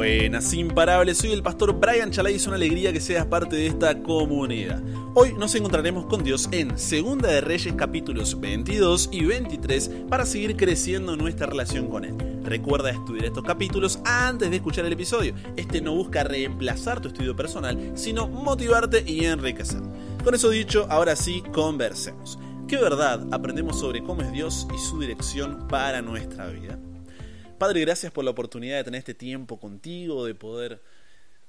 Buenas, imparables, soy el pastor Brian Chalai y es una alegría que seas parte de esta comunidad. Hoy nos encontraremos con Dios en Segunda de Reyes capítulos 22 y 23 para seguir creciendo nuestra relación con Él. Recuerda estudiar estos capítulos antes de escuchar el episodio. Este no busca reemplazar tu estudio personal, sino motivarte y enriquecer. Con eso dicho, ahora sí, conversemos. ¿Qué verdad aprendemos sobre cómo es Dios y su dirección para nuestra vida? Padre, gracias por la oportunidad de tener este tiempo contigo, de poder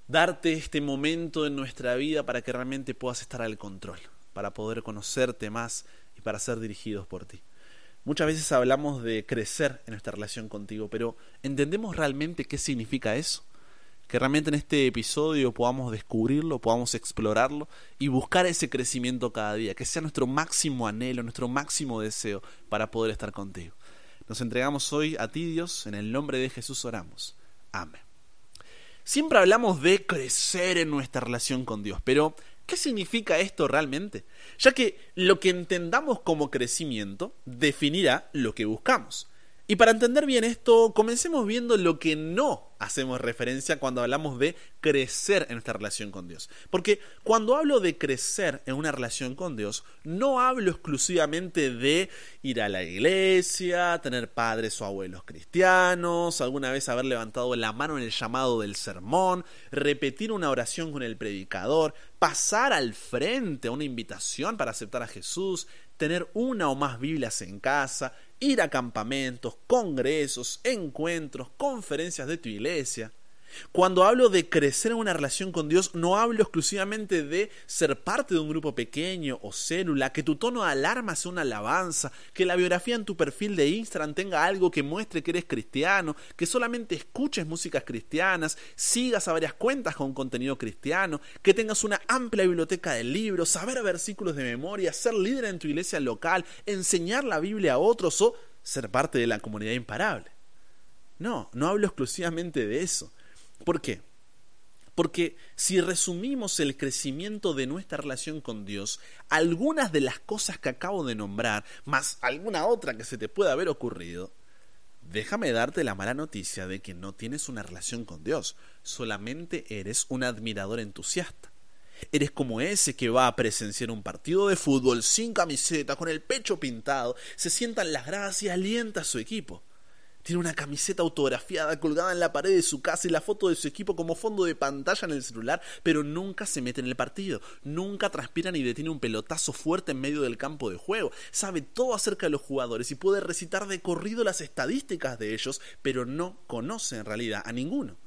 darte este momento en nuestra vida para que realmente puedas estar al control, para poder conocerte más y para ser dirigidos por ti. Muchas veces hablamos de crecer en nuestra relación contigo, pero ¿entendemos realmente qué significa eso? Que realmente en este episodio podamos descubrirlo, podamos explorarlo y buscar ese crecimiento cada día, que sea nuestro máximo anhelo, nuestro máximo deseo para poder estar contigo. Nos entregamos hoy a ti, Dios, en el nombre de Jesús oramos. Amén. Siempre hablamos de crecer en nuestra relación con Dios, pero ¿qué significa esto realmente? Ya que lo que entendamos como crecimiento definirá lo que buscamos. Y para entender bien esto, comencemos viendo lo que no hacemos referencia cuando hablamos de crecer en nuestra relación con Dios. Porque cuando hablo de crecer en una relación con Dios, no hablo exclusivamente de ir a la iglesia, tener padres o abuelos cristianos, alguna vez haber levantado la mano en el llamado del sermón, repetir una oración con el predicador, pasar al frente a una invitación para aceptar a Jesús, tener una o más Biblias en casa, ir a campamentos, congresos, encuentros, conferencias de tu iglesia. Cuando hablo de crecer en una relación con Dios, no hablo exclusivamente de ser parte de un grupo pequeño o célula, que tu tono de alarma sea una alabanza, que la biografía en tu perfil de Instagram tenga algo que muestre que eres cristiano, que solamente escuches músicas cristianas, sigas a varias cuentas con contenido cristiano, que tengas una amplia biblioteca de libros, saber versículos de memoria, ser líder en tu iglesia local, enseñar la Biblia a otros o ser parte de la comunidad imparable. No, no hablo exclusivamente de eso. ¿Por qué? Porque si resumimos el crecimiento de nuestra relación con Dios, algunas de las cosas que acabo de nombrar, más alguna otra que se te pueda haber ocurrido, déjame darte la mala noticia de que no tienes una relación con Dios, solamente eres un admirador entusiasta. Eres como ese que va a presenciar un partido de fútbol sin camiseta, con el pecho pintado, se sienta en las gradas y alienta a su equipo. Tiene una camiseta autografiada colgada en la pared de su casa y la foto de su equipo como fondo de pantalla en el celular, pero nunca se mete en el partido, nunca transpira ni detiene un pelotazo fuerte en medio del campo de juego, sabe todo acerca de los jugadores y puede recitar de corrido las estadísticas de ellos, pero no conoce en realidad a ninguno.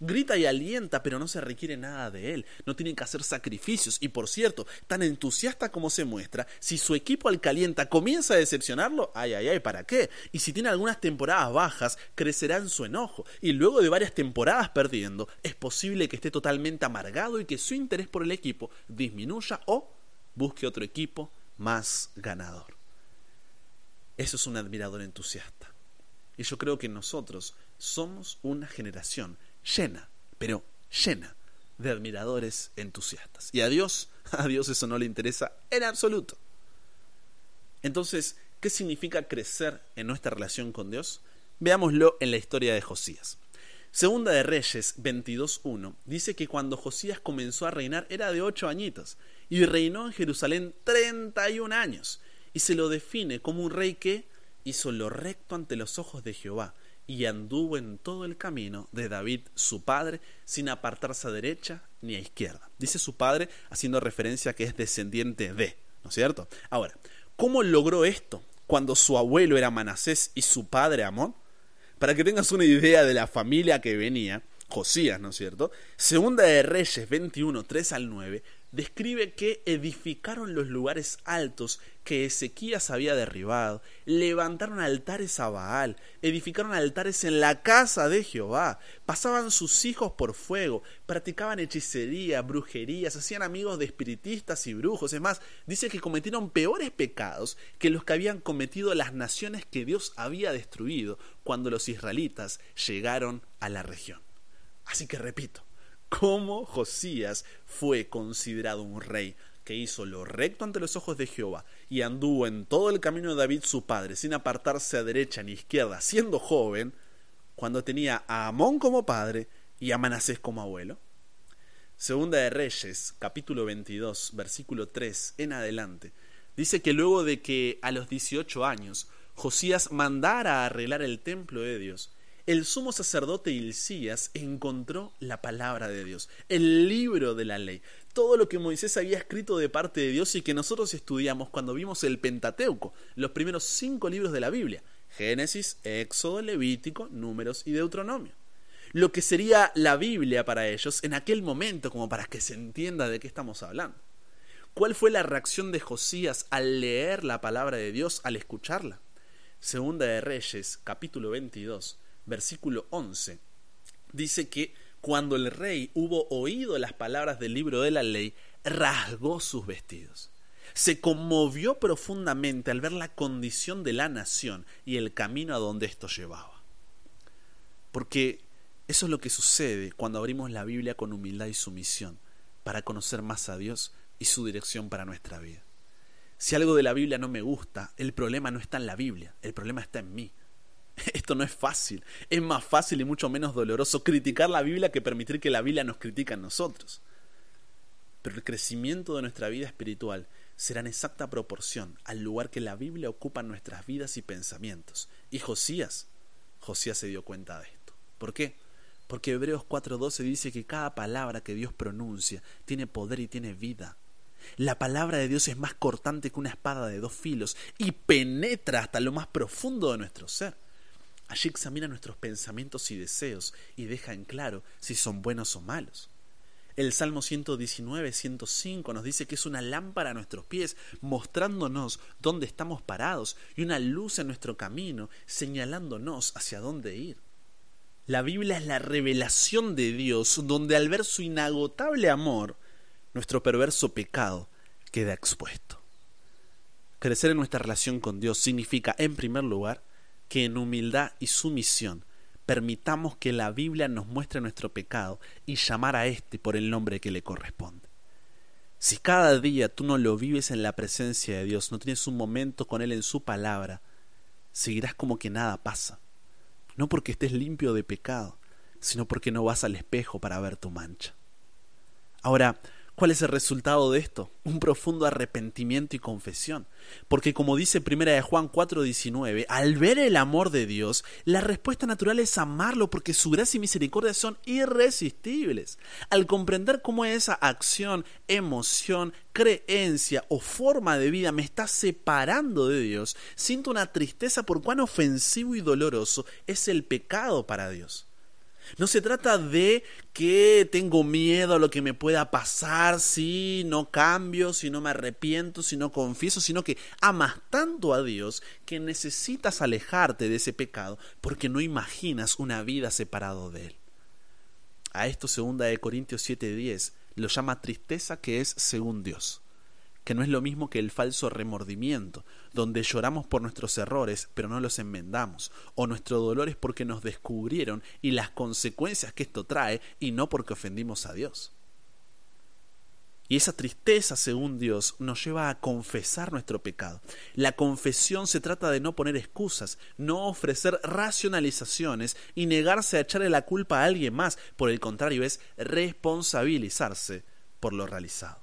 Grita y alienta, pero no se requiere nada de él. No tiene que hacer sacrificios. Y por cierto, tan entusiasta como se muestra, si su equipo al calienta comienza a decepcionarlo, ay, ay, ay, ¿para qué? Y si tiene algunas temporadas bajas, crecerá en su enojo. Y luego de varias temporadas perdiendo, es posible que esté totalmente amargado y que su interés por el equipo disminuya o busque otro equipo más ganador. Eso es un admirador entusiasta. Y yo creo que nosotros somos una generación llena, pero llena de admiradores entusiastas. Y a Dios, a Dios eso no le interesa en absoluto. Entonces, ¿qué significa crecer en nuestra relación con Dios? Veámoslo en la historia de Josías. Segunda de Reyes 22.1 dice que cuando Josías comenzó a reinar era de ocho añitos y reinó en Jerusalén 31 años y se lo define como un rey que hizo lo recto ante los ojos de Jehová y anduvo en todo el camino de David su padre, sin apartarse a derecha ni a izquierda. Dice su padre haciendo referencia a que es descendiente de, ¿no es cierto? Ahora, ¿cómo logró esto cuando su abuelo era Manasés y su padre Amón? Para que tengas una idea de la familia que venía, Josías, ¿no es cierto? Segunda de Reyes 21, 3 al 9, describe que edificaron los lugares altos que Ezequías había derribado, levantaron altares a Baal, edificaron altares en la casa de Jehová, pasaban sus hijos por fuego, practicaban hechicería, brujería, se hacían amigos de espiritistas y brujos. Es más, dice que cometieron peores pecados que los que habían cometido las naciones que Dios había destruido cuando los israelitas llegaron a la región. Así que repito, cómo Josías fue considerado un rey que hizo lo recto ante los ojos de Jehová y anduvo en todo el camino de David su padre, sin apartarse a derecha ni izquierda, siendo joven, cuando tenía a Amón como padre y a Manasés como abuelo. Segunda de Reyes, capítulo 22, versículo 3 en adelante, dice que luego de que a los 18 años Josías mandara a arreglar el templo de Dios, el sumo sacerdote Hilcías encontró la palabra de Dios, el libro de la ley, todo lo que Moisés había escrito de parte de Dios y que nosotros estudiamos cuando vimos el Pentateuco, los primeros cinco libros de la Biblia, Génesis, Éxodo, Levítico, Números y Deuteronomio. Lo que sería la Biblia para ellos en aquel momento, como para que se entienda de qué estamos hablando. ¿Cuál fue la reacción de Josías al leer la palabra de Dios, al escucharla? Segunda de Reyes, capítulo 22, versículo 11, dice que cuando el rey hubo oído las palabras del libro de la ley, rasgó sus vestidos. Se conmovió profundamente al ver la condición de la nación y el camino a donde esto llevaba. Porque eso es lo que sucede cuando abrimos la Biblia con humildad y sumisión para conocer más a Dios y su dirección para nuestra vida. Si algo de la Biblia no me gusta, el problema no está en la Biblia, el problema está en mí. Esto no es fácil. Es más fácil y mucho menos doloroso criticar la Biblia que permitir que la Biblia nos critique a nosotros. Pero el crecimiento de nuestra vida espiritual será en exacta proporción al lugar que la Biblia ocupa en nuestras vidas y pensamientos. Y Josías, Josías se dio cuenta de esto. ¿Por qué? Porque Hebreos 4:12 dice que cada palabra que Dios pronuncia tiene poder y tiene vida. La palabra de Dios es más cortante que una espada de dos filos y penetra hasta lo más profundo de nuestro ser. Allí examina nuestros pensamientos y deseos y deja en claro si son buenos o malos. El Salmo 119, 105 nos dice que es una lámpara a nuestros pies, mostrándonos dónde estamos parados y una luz en nuestro camino, señalándonos hacia dónde ir. La Biblia es la revelación de Dios, donde al ver su inagotable amor, nuestro perverso pecado queda expuesto. Crecer en nuestra relación con Dios significa, en primer lugar, que en humildad y sumisión permitamos que la Biblia nos muestre nuestro pecado y llamar a éste por el nombre que le corresponde. Si cada día tú no lo vives en la presencia de Dios, no tienes un momento con Él en su palabra, seguirás como que nada pasa. No porque estés limpio de pecado, sino porque no vas al espejo para ver tu mancha. Ahora, ¿Cuál es el resultado de esto? Un profundo arrepentimiento y confesión. Porque como dice primera de Juan 4:19, al ver el amor de Dios, la respuesta natural es amarlo porque su gracia y misericordia son irresistibles. Al comprender cómo esa acción, emoción, creencia o forma de vida me está separando de Dios, siento una tristeza por cuán ofensivo y doloroso es el pecado para Dios. No se trata de que tengo miedo a lo que me pueda pasar si no cambio, si no me arrepiento, si no confieso, sino que amas tanto a Dios que necesitas alejarte de ese pecado porque no imaginas una vida separado de Él. A esto segunda de Corintios 7:10 lo llama tristeza que es según Dios que no es lo mismo que el falso remordimiento, donde lloramos por nuestros errores pero no los enmendamos, o nuestro dolor es porque nos descubrieron y las consecuencias que esto trae y no porque ofendimos a Dios. Y esa tristeza, según Dios, nos lleva a confesar nuestro pecado. La confesión se trata de no poner excusas, no ofrecer racionalizaciones y negarse a echarle la culpa a alguien más. Por el contrario, es responsabilizarse por lo realizado.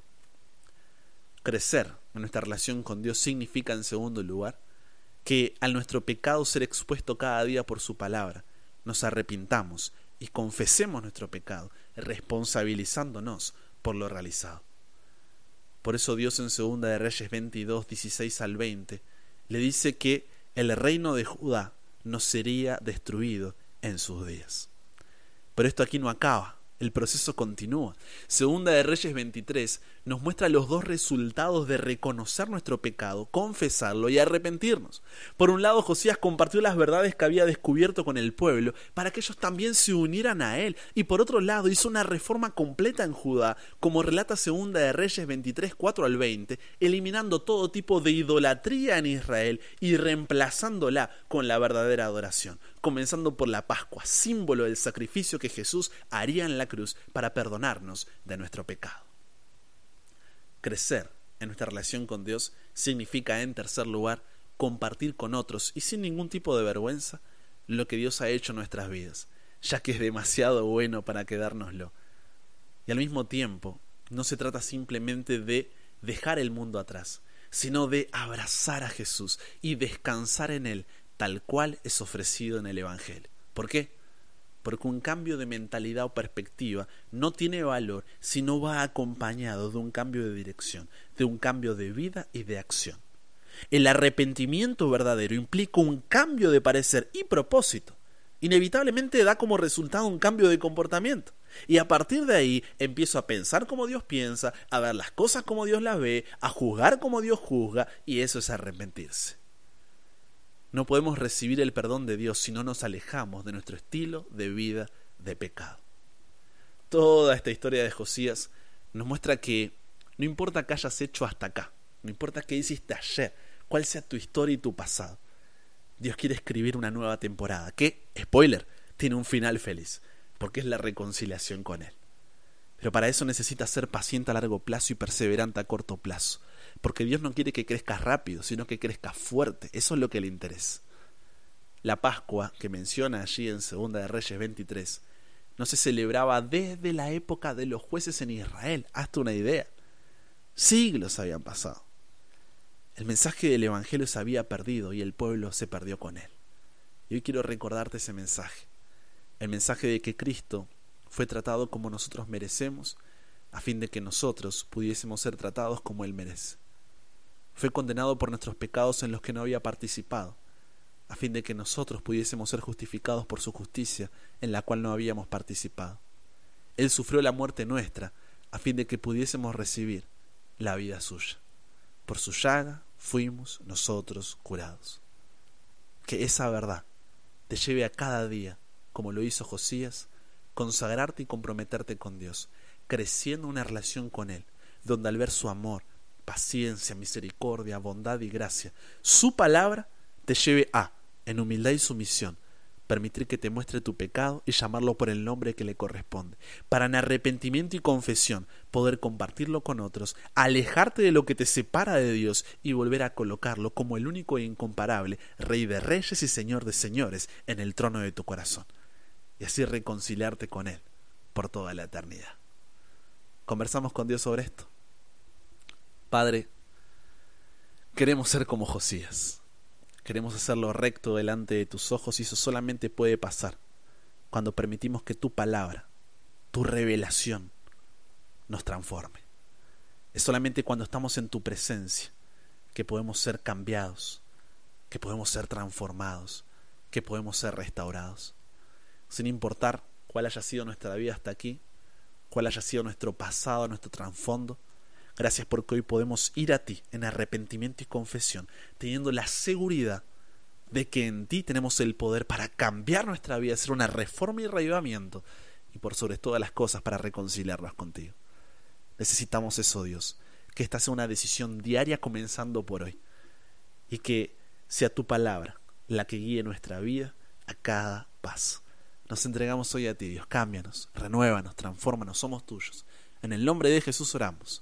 Crecer en nuestra relación con Dios significa, en segundo lugar, que al nuestro pecado ser expuesto cada día por su palabra, nos arrepintamos y confesemos nuestro pecado, responsabilizándonos por lo realizado. Por eso Dios en Segunda de Reyes 22, 16 al 20, le dice que el reino de Judá no sería destruido en sus días. Pero esto aquí no acaba. El proceso continúa. Segunda de Reyes 23 nos muestra los dos resultados de reconocer nuestro pecado, confesarlo y arrepentirnos. Por un lado, Josías compartió las verdades que había descubierto con el pueblo para que ellos también se unieran a él. Y por otro lado, hizo una reforma completa en Judá, como relata Segunda de Reyes 23, 4 al 20, eliminando todo tipo de idolatría en Israel y reemplazándola con la verdadera adoración comenzando por la Pascua, símbolo del sacrificio que Jesús haría en la cruz para perdonarnos de nuestro pecado. Crecer en nuestra relación con Dios significa, en tercer lugar, compartir con otros y sin ningún tipo de vergüenza lo que Dios ha hecho en nuestras vidas, ya que es demasiado bueno para quedárnoslo. Y al mismo tiempo, no se trata simplemente de dejar el mundo atrás, sino de abrazar a Jesús y descansar en Él tal cual es ofrecido en el Evangelio. ¿Por qué? Porque un cambio de mentalidad o perspectiva no tiene valor si no va acompañado de un cambio de dirección, de un cambio de vida y de acción. El arrepentimiento verdadero implica un cambio de parecer y propósito. Inevitablemente da como resultado un cambio de comportamiento. Y a partir de ahí empiezo a pensar como Dios piensa, a ver las cosas como Dios las ve, a juzgar como Dios juzga, y eso es arrepentirse. No podemos recibir el perdón de Dios si no nos alejamos de nuestro estilo de vida de pecado. Toda esta historia de Josías nos muestra que no importa qué hayas hecho hasta acá, no importa qué hiciste ayer, cuál sea tu historia y tu pasado. Dios quiere escribir una nueva temporada que, spoiler, tiene un final feliz, porque es la reconciliación con Él. Pero para eso necesitas ser paciente a largo plazo y perseverante a corto plazo, porque Dios no quiere que crezcas rápido, sino que crezcas fuerte, eso es lo que le interesa. La Pascua, que menciona allí en Segunda de Reyes 23, no se celebraba desde la época de los jueces en Israel, hasta una idea. Siglos habían pasado. El mensaje del Evangelio se había perdido y el pueblo se perdió con él. Y hoy quiero recordarte ese mensaje. El mensaje de que Cristo fue tratado como nosotros merecemos, a fin de que nosotros pudiésemos ser tratados como Él merece. Fue condenado por nuestros pecados en los que no había participado, a fin de que nosotros pudiésemos ser justificados por su justicia en la cual no habíamos participado. Él sufrió la muerte nuestra, a fin de que pudiésemos recibir la vida suya. Por su llaga fuimos nosotros curados. Que esa verdad te lleve a cada día, como lo hizo Josías, consagrarte y comprometerte con Dios, creciendo una relación con Él, donde al ver su amor, paciencia, misericordia, bondad y gracia, su palabra te lleve a, en humildad y sumisión, permitir que te muestre tu pecado y llamarlo por el nombre que le corresponde, para en arrepentimiento y confesión poder compartirlo con otros, alejarte de lo que te separa de Dios y volver a colocarlo como el único e incomparable Rey de Reyes y Señor de Señores en el trono de tu corazón, y así reconciliarte con Él por toda la eternidad. Conversamos con Dios sobre esto. Padre, queremos ser como Josías Queremos hacerlo recto delante de tus ojos y eso solamente puede pasar cuando permitimos que tu palabra, tu revelación, nos transforme. Es solamente cuando estamos en tu presencia que podemos ser cambiados, que podemos ser transformados, que podemos ser restaurados. Sin importar cuál haya sido nuestra vida hasta aquí, cuál haya sido nuestro pasado, nuestro trasfondo, Gracias porque hoy podemos ir a ti en arrepentimiento y confesión, teniendo la seguridad de que en ti tenemos el poder para cambiar nuestra vida, hacer una reforma y reavivamiento, y por sobre todas las cosas para reconciliarnos contigo. Necesitamos eso, Dios, que esta sea una decisión diaria comenzando por hoy, y que sea tu palabra la que guíe nuestra vida a cada paso. Nos entregamos hoy a ti, Dios. Cámbianos, renuévanos, transfórmanos, somos tuyos. En el nombre de Jesús oramos.